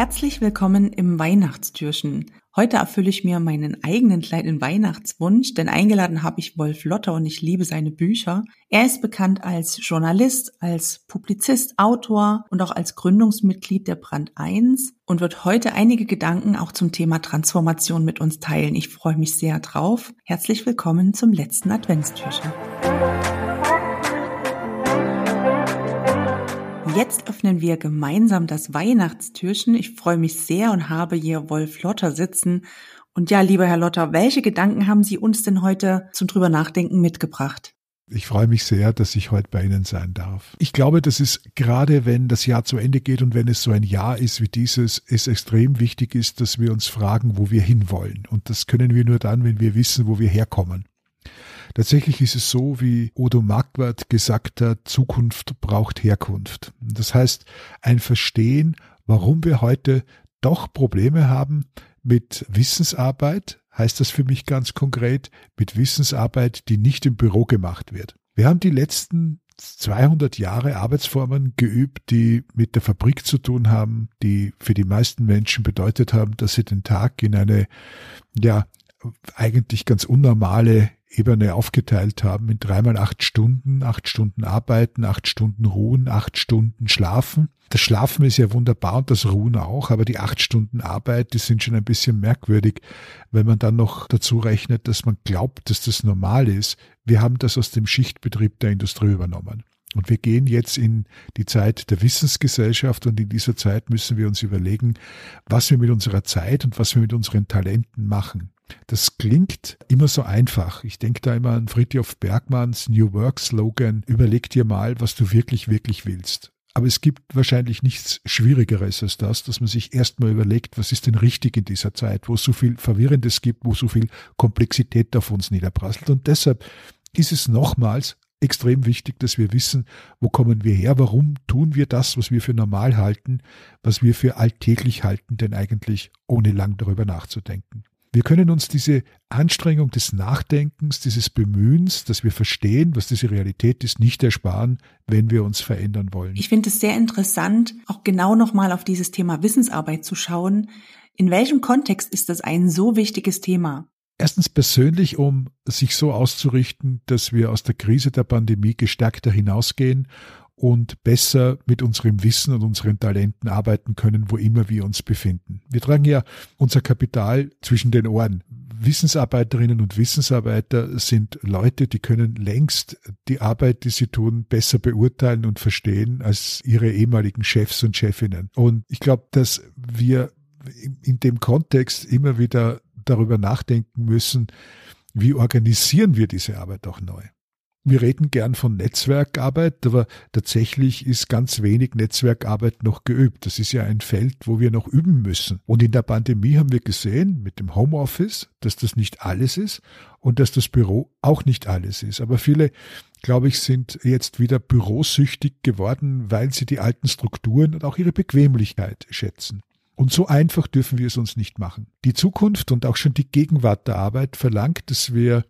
Herzlich willkommen im Weihnachtstürchen. Heute erfülle ich mir meinen eigenen kleinen Weihnachtswunsch, denn eingeladen habe ich Wolf Lotter und ich liebe seine Bücher. Er ist bekannt als Journalist, als Publizist, Autor und auch als Gründungsmitglied der Brand 1 und wird heute einige Gedanken auch zum Thema Transformation mit uns teilen. Ich freue mich sehr drauf. Herzlich willkommen zum letzten Adventstürchen. Jetzt öffnen wir gemeinsam das Weihnachtstürchen. Ich freue mich sehr und habe hier Wolf Lotter sitzen. Und ja, lieber Herr Lotter, welche Gedanken haben Sie uns denn heute zum drüber nachdenken mitgebracht? Ich freue mich sehr, dass ich heute bei Ihnen sein darf. Ich glaube, dass es gerade, wenn das Jahr zu Ende geht und wenn es so ein Jahr ist wie dieses, es extrem wichtig ist, dass wir uns fragen, wo wir hinwollen. Und das können wir nur dann, wenn wir wissen, wo wir herkommen. Tatsächlich ist es so, wie Odo Marquardt gesagt hat, Zukunft braucht Herkunft. Das heißt, ein Verstehen, warum wir heute doch Probleme haben mit Wissensarbeit, heißt das für mich ganz konkret, mit Wissensarbeit, die nicht im Büro gemacht wird. Wir haben die letzten 200 Jahre Arbeitsformen geübt, die mit der Fabrik zu tun haben, die für die meisten Menschen bedeutet haben, dass sie den Tag in eine, ja, eigentlich ganz unnormale Ebene aufgeteilt haben in dreimal acht Stunden, acht Stunden arbeiten, acht Stunden ruhen, acht Stunden schlafen. Das Schlafen ist ja wunderbar und das Ruhen auch, aber die acht Stunden Arbeit, die sind schon ein bisschen merkwürdig, wenn man dann noch dazu rechnet, dass man glaubt, dass das normal ist. Wir haben das aus dem Schichtbetrieb der Industrie übernommen. Und wir gehen jetzt in die Zeit der Wissensgesellschaft und in dieser Zeit müssen wir uns überlegen, was wir mit unserer Zeit und was wir mit unseren Talenten machen. Das klingt immer so einfach. Ich denke da immer an Friedhof Bergmanns New Work Slogan, überleg dir mal, was du wirklich, wirklich willst. Aber es gibt wahrscheinlich nichts Schwierigeres als das, dass man sich erstmal überlegt, was ist denn richtig in dieser Zeit, wo es so viel Verwirrendes gibt, wo so viel Komplexität auf uns niederprasselt. Und deshalb ist es nochmals extrem wichtig, dass wir wissen, wo kommen wir her, warum tun wir das, was wir für normal halten, was wir für alltäglich halten, denn eigentlich ohne lang darüber nachzudenken. Wir können uns diese Anstrengung des Nachdenkens, dieses Bemühens, dass wir verstehen, was diese Realität ist, nicht ersparen, wenn wir uns verändern wollen. Ich finde es sehr interessant, auch genau nochmal auf dieses Thema Wissensarbeit zu schauen. In welchem Kontext ist das ein so wichtiges Thema? Erstens persönlich, um sich so auszurichten, dass wir aus der Krise der Pandemie gestärkter hinausgehen und besser mit unserem Wissen und unseren Talenten arbeiten können, wo immer wir uns befinden. Wir tragen ja unser Kapital zwischen den Ohren. Wissensarbeiterinnen und Wissensarbeiter sind Leute, die können längst die Arbeit, die sie tun, besser beurteilen und verstehen als ihre ehemaligen Chefs und Chefinnen. Und ich glaube, dass wir in dem Kontext immer wieder darüber nachdenken müssen, wie organisieren wir diese Arbeit auch neu. Wir reden gern von Netzwerkarbeit, aber tatsächlich ist ganz wenig Netzwerkarbeit noch geübt. Das ist ja ein Feld, wo wir noch üben müssen. Und in der Pandemie haben wir gesehen, mit dem Homeoffice, dass das nicht alles ist und dass das Büro auch nicht alles ist. Aber viele, glaube ich, sind jetzt wieder bürosüchtig geworden, weil sie die alten Strukturen und auch ihre Bequemlichkeit schätzen. Und so einfach dürfen wir es uns nicht machen. Die Zukunft und auch schon die Gegenwart der Arbeit verlangt, dass wir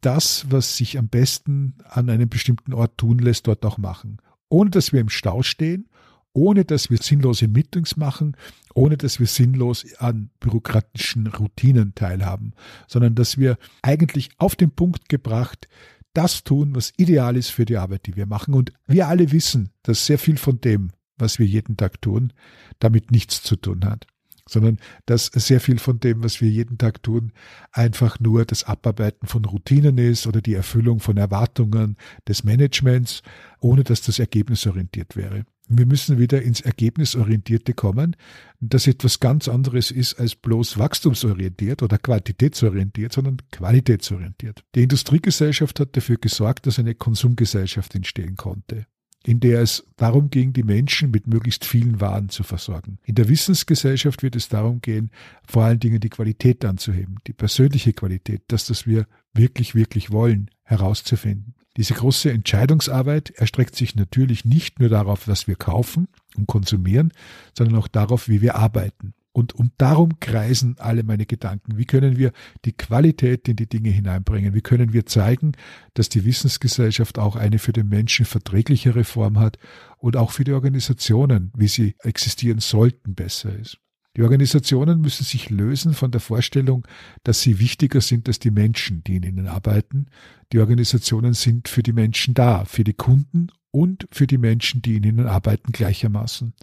das, was sich am besten an einem bestimmten Ort tun lässt, dort auch machen. Ohne dass wir im Stau stehen, ohne dass wir sinnlose Meetings machen, ohne dass wir sinnlos an bürokratischen Routinen teilhaben, sondern dass wir eigentlich auf den Punkt gebracht das tun, was ideal ist für die Arbeit, die wir machen. Und wir alle wissen, dass sehr viel von dem, was wir jeden Tag tun, damit nichts zu tun hat sondern dass sehr viel von dem, was wir jeden Tag tun, einfach nur das Abarbeiten von Routinen ist oder die Erfüllung von Erwartungen des Managements, ohne dass das ergebnisorientiert wäre. Wir müssen wieder ins Ergebnisorientierte kommen, das etwas ganz anderes ist als bloß wachstumsorientiert oder quantitätsorientiert, sondern qualitätsorientiert. Die Industriegesellschaft hat dafür gesorgt, dass eine Konsumgesellschaft entstehen konnte. In der es darum ging, die Menschen mit möglichst vielen Waren zu versorgen. In der Wissensgesellschaft wird es darum gehen, vor allen Dingen die Qualität anzuheben, die persönliche Qualität, das, was wir wirklich, wirklich wollen, herauszufinden. Diese große Entscheidungsarbeit erstreckt sich natürlich nicht nur darauf, was wir kaufen und konsumieren, sondern auch darauf, wie wir arbeiten. Und um darum kreisen alle meine Gedanken. Wie können wir die Qualität in die Dinge hineinbringen? Wie können wir zeigen, dass die Wissensgesellschaft auch eine für den Menschen verträglichere Form hat und auch für die Organisationen, wie sie existieren sollten, besser ist? Die Organisationen müssen sich lösen von der Vorstellung, dass sie wichtiger sind als die Menschen, die in ihnen arbeiten. Die Organisationen sind für die Menschen da, für die Kunden und für die Menschen, die in ihnen arbeiten, gleichermaßen.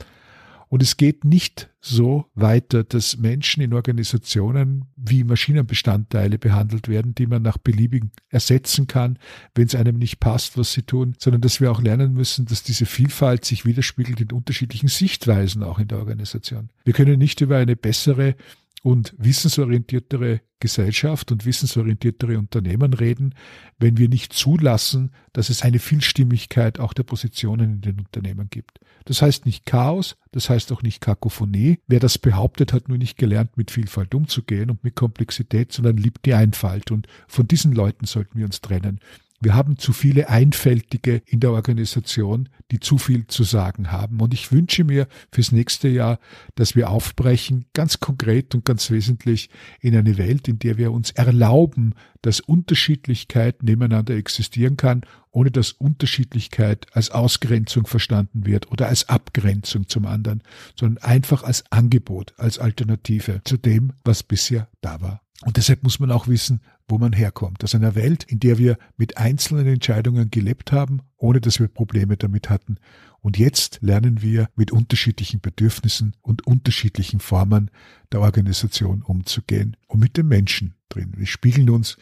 Und es geht nicht so weiter, dass Menschen in Organisationen wie Maschinenbestandteile behandelt werden, die man nach beliebigen ersetzen kann, wenn es einem nicht passt, was sie tun, sondern dass wir auch lernen müssen, dass diese Vielfalt sich widerspiegelt in unterschiedlichen Sichtweisen auch in der Organisation. Wir können nicht über eine bessere und wissensorientiertere Gesellschaft und wissensorientiertere Unternehmen reden, wenn wir nicht zulassen, dass es eine Vielstimmigkeit auch der Positionen in den Unternehmen gibt. Das heißt nicht Chaos, das heißt auch nicht Kakophonie. Wer das behauptet, hat nur nicht gelernt, mit Vielfalt umzugehen und mit Komplexität, sondern liebt die Einfalt. Und von diesen Leuten sollten wir uns trennen. Wir haben zu viele Einfältige in der Organisation, die zu viel zu sagen haben. Und ich wünsche mir fürs nächste Jahr, dass wir aufbrechen, ganz konkret und ganz wesentlich in eine Welt, in der wir uns erlauben, dass Unterschiedlichkeit nebeneinander existieren kann, ohne dass Unterschiedlichkeit als Ausgrenzung verstanden wird oder als Abgrenzung zum anderen, sondern einfach als Angebot, als Alternative zu dem, was bisher da war. Und deshalb muss man auch wissen, wo man herkommt. Aus einer Welt, in der wir mit einzelnen Entscheidungen gelebt haben, ohne dass wir Probleme damit hatten. Und jetzt lernen wir mit unterschiedlichen Bedürfnissen und unterschiedlichen Formen der Organisation umzugehen und mit den Menschen drin. Wir spiegeln uns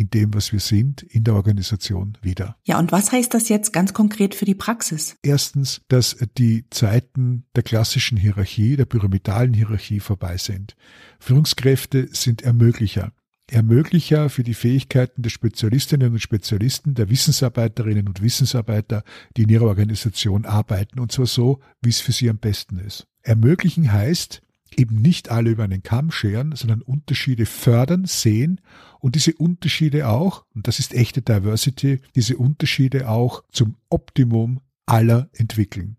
in dem, was wir sind, in der Organisation wieder. Ja, und was heißt das jetzt ganz konkret für die Praxis? Erstens, dass die Zeiten der klassischen Hierarchie, der pyramidalen Hierarchie vorbei sind. Führungskräfte sind Ermöglicher. Ermöglicher für die Fähigkeiten der Spezialistinnen und Spezialisten, der Wissensarbeiterinnen und Wissensarbeiter, die in ihrer Organisation arbeiten, und zwar so, wie es für sie am besten ist. Ermöglichen heißt, eben nicht alle über einen Kamm scheren, sondern Unterschiede fördern, sehen und diese Unterschiede auch, und das ist echte Diversity, diese Unterschiede auch zum Optimum aller entwickeln.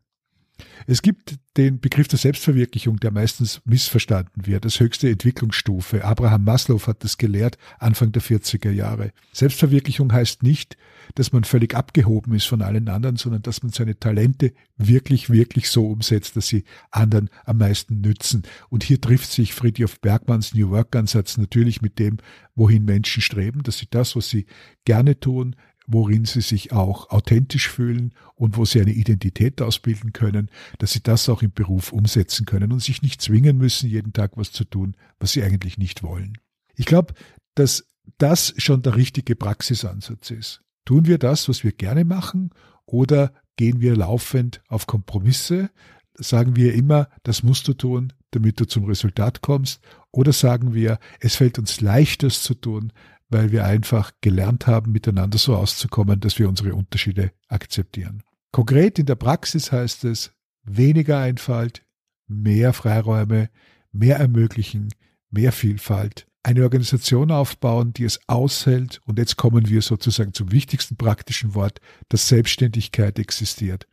Es gibt den Begriff der Selbstverwirklichung, der meistens missverstanden wird, als höchste Entwicklungsstufe. Abraham Maslow hat das gelehrt Anfang der 40er Jahre. Selbstverwirklichung heißt nicht, dass man völlig abgehoben ist von allen anderen, sondern dass man seine Talente wirklich, wirklich so umsetzt, dass sie anderen am meisten nützen. Und hier trifft sich Friedrich Bergmanns New Work Ansatz natürlich mit dem, wohin Menschen streben, dass sie das, was sie gerne tun, worin sie sich auch authentisch fühlen und wo sie eine Identität ausbilden können, dass sie das auch im Beruf umsetzen können und sich nicht zwingen müssen, jeden Tag was zu tun, was sie eigentlich nicht wollen. Ich glaube, dass das schon der richtige Praxisansatz ist. Tun wir das, was wir gerne machen, oder gehen wir laufend auf Kompromisse? Sagen wir immer, das musst du tun, damit du zum Resultat kommst? Oder sagen wir, es fällt uns leicht, das zu tun, weil wir einfach gelernt haben, miteinander so auszukommen, dass wir unsere Unterschiede akzeptieren. Konkret in der Praxis heißt es weniger Einfalt, mehr Freiräume, mehr ermöglichen, mehr Vielfalt, eine Organisation aufbauen, die es aushält, und jetzt kommen wir sozusagen zum wichtigsten praktischen Wort, dass Selbstständigkeit existiert.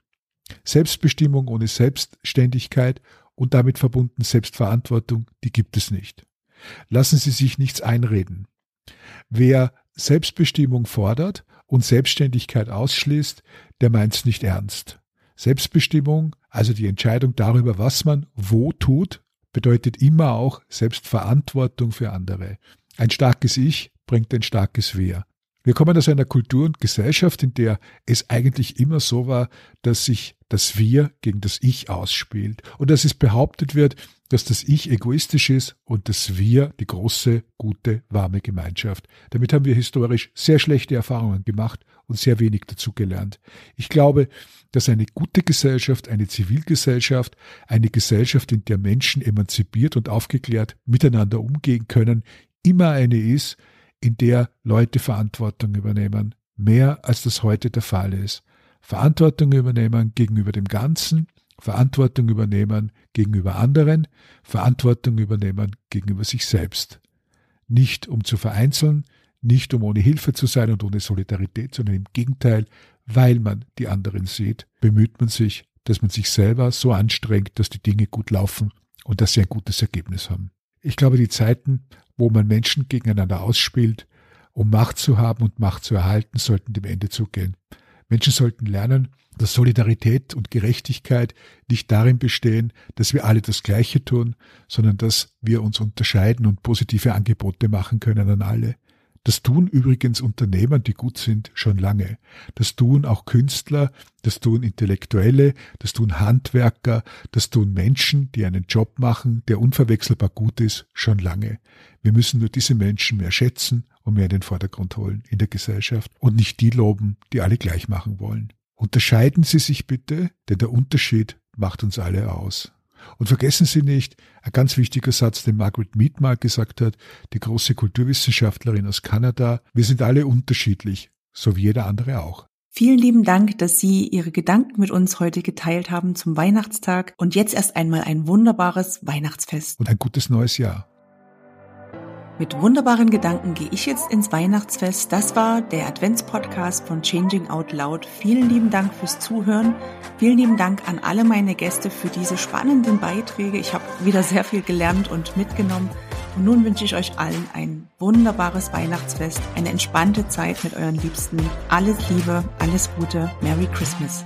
Selbstbestimmung ohne Selbstständigkeit und damit verbunden Selbstverantwortung, die gibt es nicht. Lassen Sie sich nichts einreden. Wer Selbstbestimmung fordert und Selbstständigkeit ausschließt, der meint es nicht ernst. Selbstbestimmung, also die Entscheidung darüber, was man wo tut, bedeutet immer auch Selbstverantwortung für andere. Ein starkes Ich bringt ein starkes Wir. Wir kommen aus einer Kultur und Gesellschaft, in der es eigentlich immer so war, dass sich das Wir gegen das Ich ausspielt und dass es behauptet wird, dass das Ich egoistisch ist und das Wir die große, gute, warme Gemeinschaft. Damit haben wir historisch sehr schlechte Erfahrungen gemacht und sehr wenig dazu gelernt. Ich glaube, dass eine gute Gesellschaft, eine Zivilgesellschaft, eine Gesellschaft, in der Menschen emanzipiert und aufgeklärt miteinander umgehen können, immer eine ist, in der Leute Verantwortung übernehmen, mehr als das heute der Fall ist. Verantwortung übernehmen gegenüber dem Ganzen, Verantwortung übernehmen gegenüber anderen, Verantwortung übernehmen gegenüber sich selbst. Nicht um zu vereinzeln, nicht um ohne Hilfe zu sein und ohne Solidarität, sondern im Gegenteil, weil man die anderen sieht, bemüht man sich, dass man sich selber so anstrengt, dass die Dinge gut laufen und dass sie ein gutes Ergebnis haben. Ich glaube, die Zeiten, wo man Menschen gegeneinander ausspielt, um Macht zu haben und Macht zu erhalten, sollten dem Ende zugehen. Menschen sollten lernen, dass Solidarität und Gerechtigkeit nicht darin bestehen, dass wir alle das Gleiche tun, sondern dass wir uns unterscheiden und positive Angebote machen können an alle. Das tun übrigens Unternehmer, die gut sind, schon lange. Das tun auch Künstler, das tun Intellektuelle, das tun Handwerker, das tun Menschen, die einen Job machen, der unverwechselbar gut ist, schon lange. Wir müssen nur diese Menschen mehr schätzen und mehr in den Vordergrund holen in der Gesellschaft und nicht die loben, die alle gleich machen wollen. Unterscheiden Sie sich bitte, denn der Unterschied macht uns alle aus. Und vergessen Sie nicht, ein ganz wichtiger Satz, den Margaret Mead mal gesagt hat, die große Kulturwissenschaftlerin aus Kanada, wir sind alle unterschiedlich, so wie jeder andere auch. Vielen lieben Dank, dass Sie Ihre Gedanken mit uns heute geteilt haben zum Weihnachtstag und jetzt erst einmal ein wunderbares Weihnachtsfest. Und ein gutes neues Jahr. Mit wunderbaren Gedanken gehe ich jetzt ins Weihnachtsfest. Das war der Adventspodcast von Changing Out Loud. Vielen lieben Dank fürs Zuhören. Vielen lieben Dank an alle meine Gäste für diese spannenden Beiträge. Ich habe wieder sehr viel gelernt und mitgenommen. Und nun wünsche ich euch allen ein wunderbares Weihnachtsfest, eine entspannte Zeit mit euren Liebsten. Alles Liebe, alles Gute, Merry Christmas.